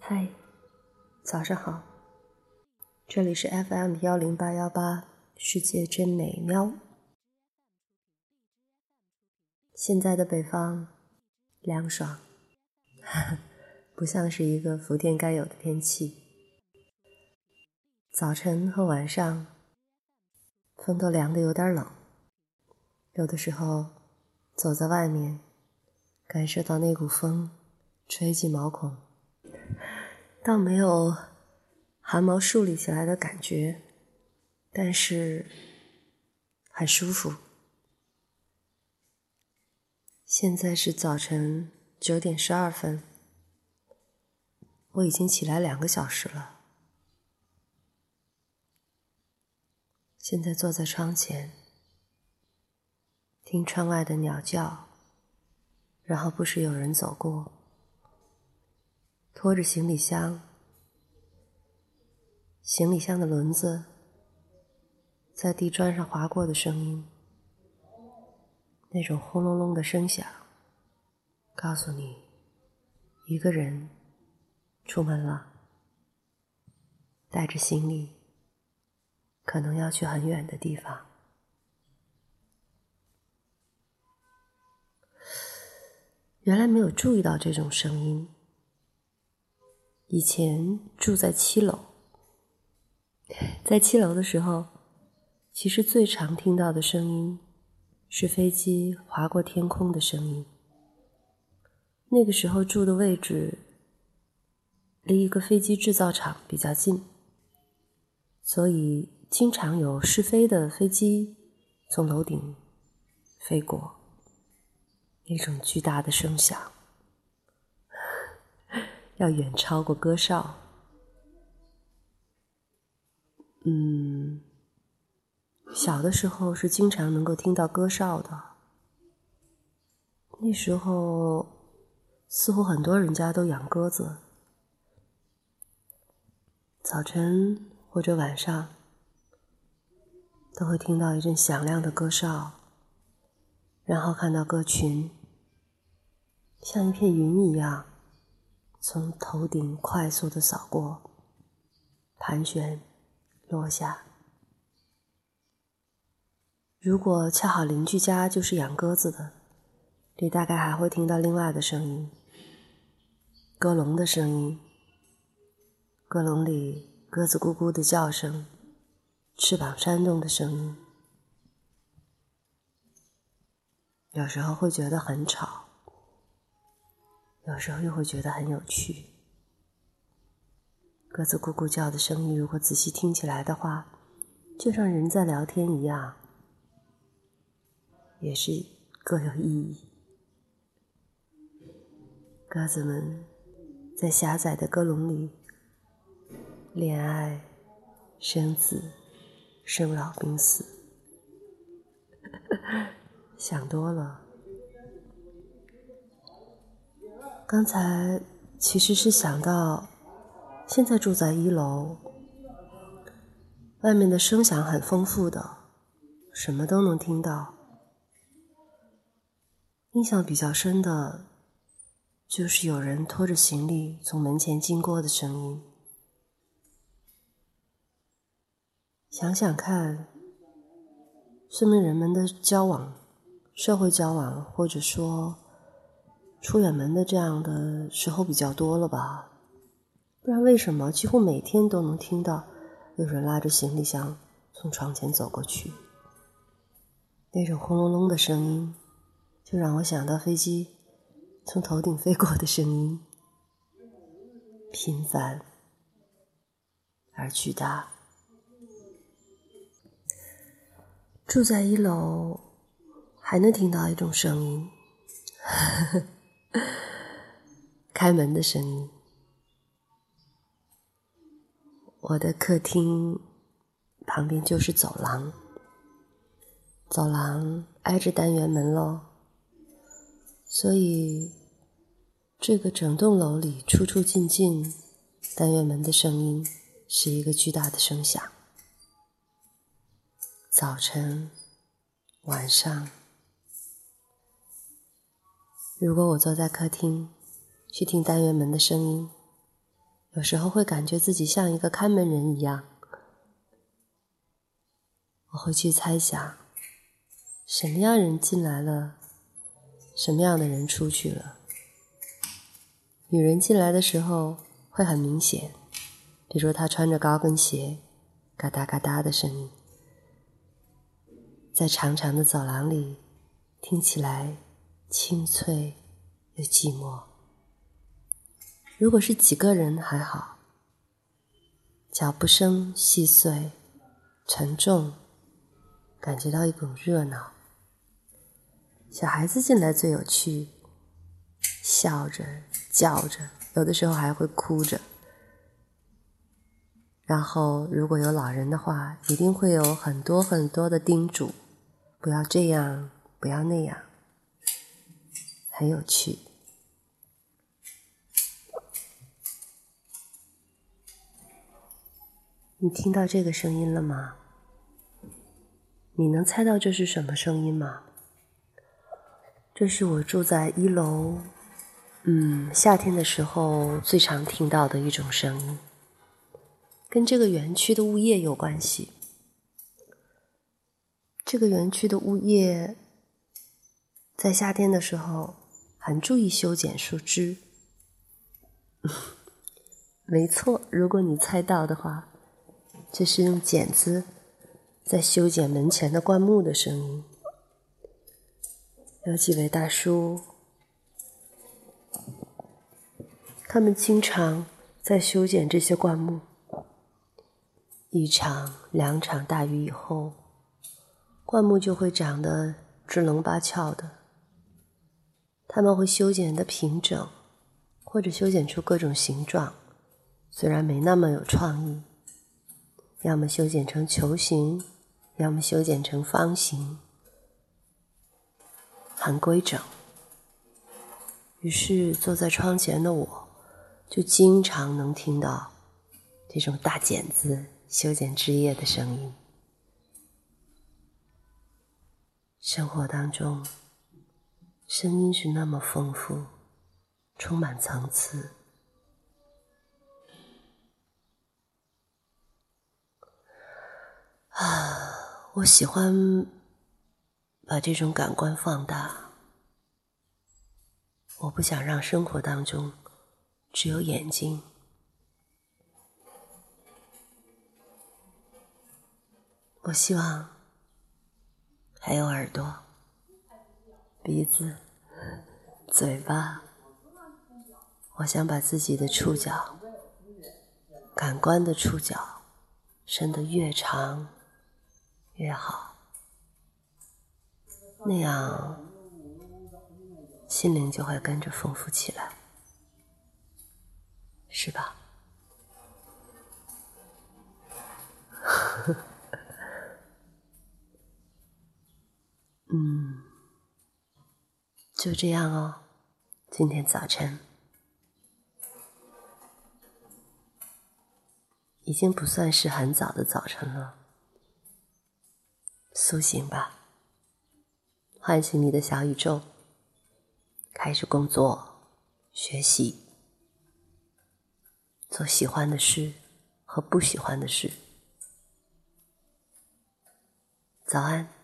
嗨，早上好，这里是 FM 幺零八幺八，世界真美妙。现在的北方凉爽，不像是一个福建该有的天气。早晨和晚上，风都凉得有点冷，有的时候走在外面，感受到那股风吹进毛孔。倒没有汗毛竖立起来的感觉，但是很舒服。现在是早晨九点十二分，我已经起来两个小时了。现在坐在窗前，听窗外的鸟叫，然后不时有人走过。拖着行李箱，行李箱的轮子在地砖上划过的声音，那种轰隆隆的声响，告诉你，一个人出门了，带着行李，可能要去很远的地方。原来没有注意到这种声音。以前住在七楼，在七楼的时候，其实最常听到的声音是飞机划过天空的声音。那个时候住的位置离一个飞机制造厂比较近，所以经常有试飞的飞机从楼顶飞过，那种巨大的声响。要远超过歌哨。嗯，小的时候是经常能够听到歌哨的。那时候似乎很多人家都养鸽子，早晨或者晚上都会听到一阵响亮的歌哨，然后看到鸽群像一片云一样。从头顶快速的扫过，盘旋，落下。如果恰好邻居家就是养鸽子的，你大概还会听到另外的声音：鸽笼的声音，鸽笼里鸽子咕咕的叫声，翅膀扇动的声音。有时候会觉得很吵。有时候又会觉得很有趣，鸽子咕咕叫的声音，如果仔细听起来的话，就像人在聊天一样，也是各有意义。鸽子们在狭窄的鸽笼里恋爱、生子、生老病死，想多了。刚才其实是想到，现在住在一楼，外面的声响很丰富的，什么都能听到。印象比较深的，就是有人拖着行李从门前经过的声音。想想看，说明人们的交往、社会交往，或者说。出远门的这样的时候比较多了吧？不然为什么几乎每天都能听到有人拉着行李箱从床前走过去？那种轰隆隆的声音，就让我想到飞机从头顶飞过的声音，频繁而巨大。住在一楼，还能听到一种声音。呵呵开门的声音。我的客厅旁边就是走廊，走廊挨着单元门喽，所以这个整栋楼里出出进进单元门的声音是一个巨大的声响。早晨，晚上。如果我坐在客厅，去听单元门的声音，有时候会感觉自己像一个看门人一样，我会去猜想，什么样人进来了，什么样的人出去了。女人进来的时候会很明显，比如她穿着高跟鞋，嘎哒嘎哒的声音，在长长的走廊里，听起来清脆又寂寞。如果是几个人还好，脚步声细碎、沉重，感觉到一股热闹。小孩子进来最有趣，笑着、叫着，有的时候还会哭着。然后如果有老人的话，一定会有很多很多的叮嘱：不要这样，不要那样，很有趣。你听到这个声音了吗？你能猜到这是什么声音吗？这是我住在一楼，嗯，夏天的时候最常听到的一种声音，跟这个园区的物业有关系。这个园区的物业在夏天的时候很注意修剪树枝。没错，如果你猜到的话。这是用剪子在修剪门前的灌木的声音。有几位大叔，他们经常在修剪这些灌木。一场、两场大雨以后，灌木就会长得支棱八翘的。他们会修剪的平整，或者修剪出各种形状，虽然没那么有创意。要么修剪成球形，要么修剪成方形，很规整。于是坐在窗前的我，就经常能听到这种大剪子修剪枝叶的声音。生活当中，声音是那么丰富，充满层次。我喜欢把这种感官放大。我不想让生活当中只有眼睛，我希望还有耳朵、鼻子、嘴巴。我想把自己的触角、感官的触角伸得越长。越好，那样心灵就会跟着丰富起来，是吧？嗯，就这样哦。今天早晨已经不算是很早的早晨了。苏醒吧，唤醒你的小宇宙，开始工作、学习，做喜欢的事和不喜欢的事。早安。